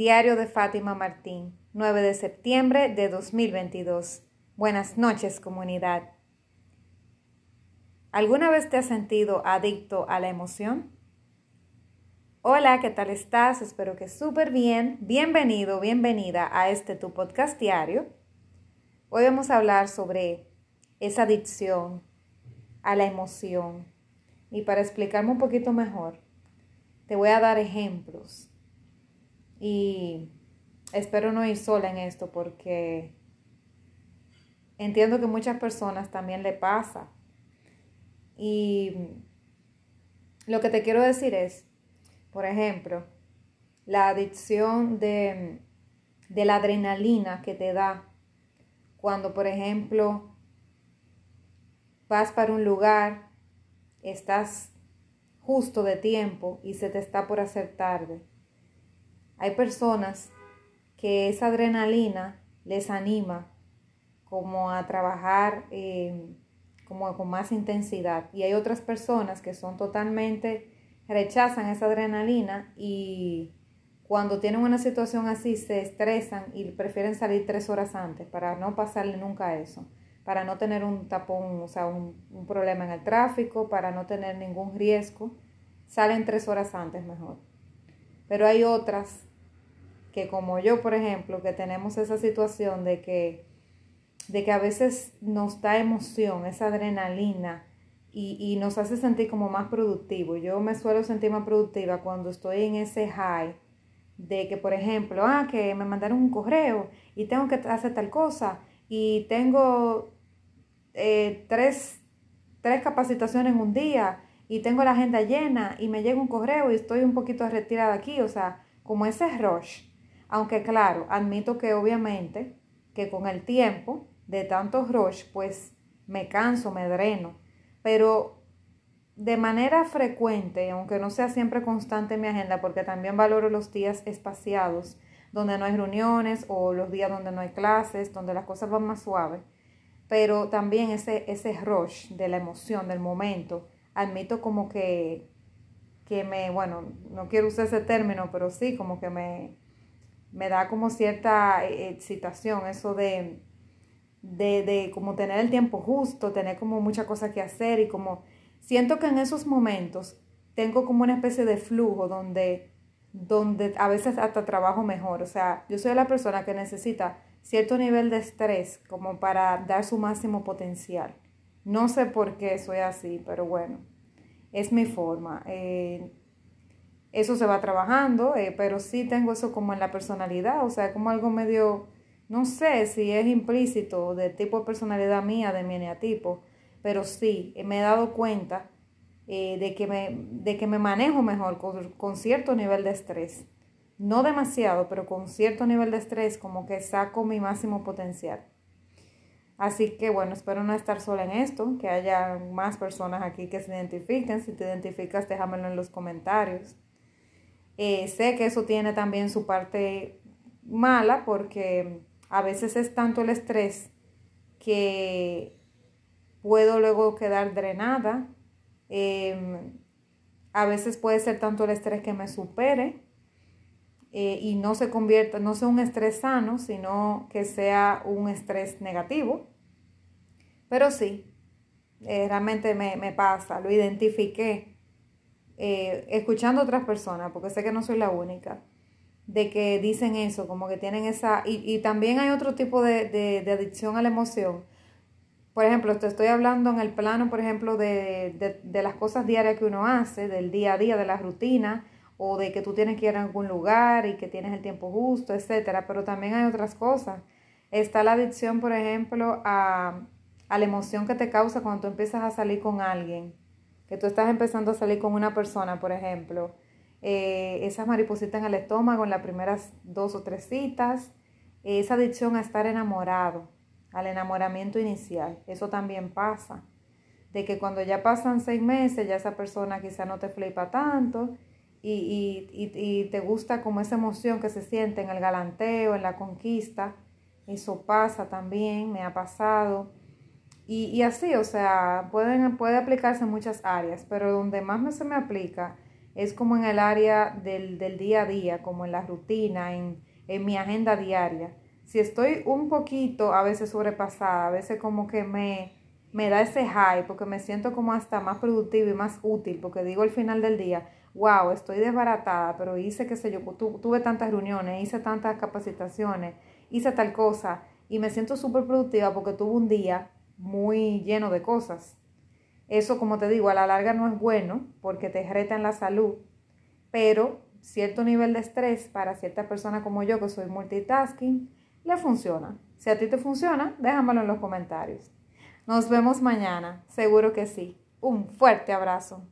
Diario de Fátima Martín, 9 de septiembre de 2022. Buenas noches, comunidad. ¿Alguna vez te has sentido adicto a la emoción? Hola, ¿qué tal estás? Espero que súper bien. Bienvenido, bienvenida a este tu podcast diario. Hoy vamos a hablar sobre esa adicción a la emoción. Y para explicarme un poquito mejor, te voy a dar ejemplos y espero no ir sola en esto porque entiendo que muchas personas también le pasa. Y lo que te quiero decir es, por ejemplo, la adicción de, de la adrenalina que te da cuando, por ejemplo, vas para un lugar, estás justo de tiempo y se te está por hacer tarde hay personas que esa adrenalina les anima como a trabajar eh, como con más intensidad y hay otras personas que son totalmente rechazan esa adrenalina y cuando tienen una situación así se estresan y prefieren salir tres horas antes para no pasarle nunca eso, para no tener un tapón, o sea, un problema en el tráfico, para no tener ningún riesgo, salen tres horas antes mejor. Pero hay otras que como yo, por ejemplo, que tenemos esa situación de que, de que a veces nos da emoción, esa adrenalina, y, y, nos hace sentir como más productivo. Yo me suelo sentir más productiva cuando estoy en ese high de que, por ejemplo, ah, que me mandaron un correo y tengo que hacer tal cosa y tengo eh, tres, tres capacitaciones en un día y tengo la agenda llena y me llega un correo y estoy un poquito retirada aquí, o sea, como ese rush aunque claro, admito que obviamente que con el tiempo de tanto rush, pues me canso, me dreno. Pero de manera frecuente, aunque no sea siempre constante en mi agenda, porque también valoro los días espaciados, donde no hay reuniones o los días donde no hay clases, donde las cosas van más suaves, pero también ese, ese rush de la emoción, del momento, admito como que, que me, bueno, no quiero usar ese término, pero sí, como que me, me da como cierta eh, excitación, eso de, de, de como tener el tiempo justo, tener como mucha cosa que hacer y como siento que en esos momentos tengo como una especie de flujo donde, donde a veces hasta trabajo mejor. O sea, yo soy la persona que necesita cierto nivel de estrés como para dar su máximo potencial. No sé por qué soy así, pero bueno, es mi forma. Eh, eso se va trabajando, eh, pero sí tengo eso como en la personalidad, o sea, como algo medio, no sé si es implícito de tipo de personalidad mía, de mi eneatipo, pero sí, me he dado cuenta eh, de, que me, de que me manejo mejor con, con cierto nivel de estrés. No demasiado, pero con cierto nivel de estrés, como que saco mi máximo potencial. Así que bueno, espero no estar sola en esto, que haya más personas aquí que se identifiquen. Si te identificas, déjamelo en los comentarios. Eh, sé que eso tiene también su parte mala porque a veces es tanto el estrés que puedo luego quedar drenada. Em, a veces puede ser tanto el estrés que me supere eh, y no se convierta, no sea un estrés sano, sino que sea un estrés negativo. Pero sí, eh, realmente me, me pasa, lo identifiqué eh, escuchando a otras personas, porque sé que no soy la única, de que dicen eso, como que tienen esa... Y, también hay otro tipo de, adicción a la emoción. Por ejemplo, te estoy hablando en el plano, por ejemplo, de, de, las cosas diarias que uno hace, del día a día, de la rutina, o de que tú tienes que ir a algún lugar y que tienes el tiempo justo, etcétera. Pero también hay otras cosas. Está la adicción, por ejemplo, a, a la emoción que te causa cuando tú empiezas a salir con alguien que tú estás empezando a salir con una persona, por ejemplo, eh, esas maripositas en el estómago en las primeras dos o tres citas, esa adicción a estar enamorado, al enamoramiento inicial, eso también pasa. De que cuando ya pasan seis meses, ya esa persona quizá no te flipa tanto y, y, y, te gusta como esa emoción que se siente en el galanteo, en la conquista. Eso pasa también, me ha pasado. Y, y así, o sea, pueden, puede aplicarse en muchas áreas, pero donde más me, se me aplica es como en el área del, día a día, como en la rutina, en, en mi agenda diaria. Si estoy un poquito a veces sobrepasada, a veces como que me, me da ese high, porque me siento como hasta más productiva y más útil, porque digo al final del día, wow, estoy desbaratada, pero hice, qué sé yo, tuve tantas reuniones, hice tantas capacitaciones, hice tal cosa, y me siento súper productiva porque tuve un día muy lleno de cosas. Eso, como te digo, a la larga no es bueno porque te reta en la salud, pero cierto nivel de estrés para cierta persona como yo, que soy multitasking, le funciona. Si a ti te funciona, déjamelo en los comentarios. Nos vemos mañana, seguro que sí. Un fuerte abrazo.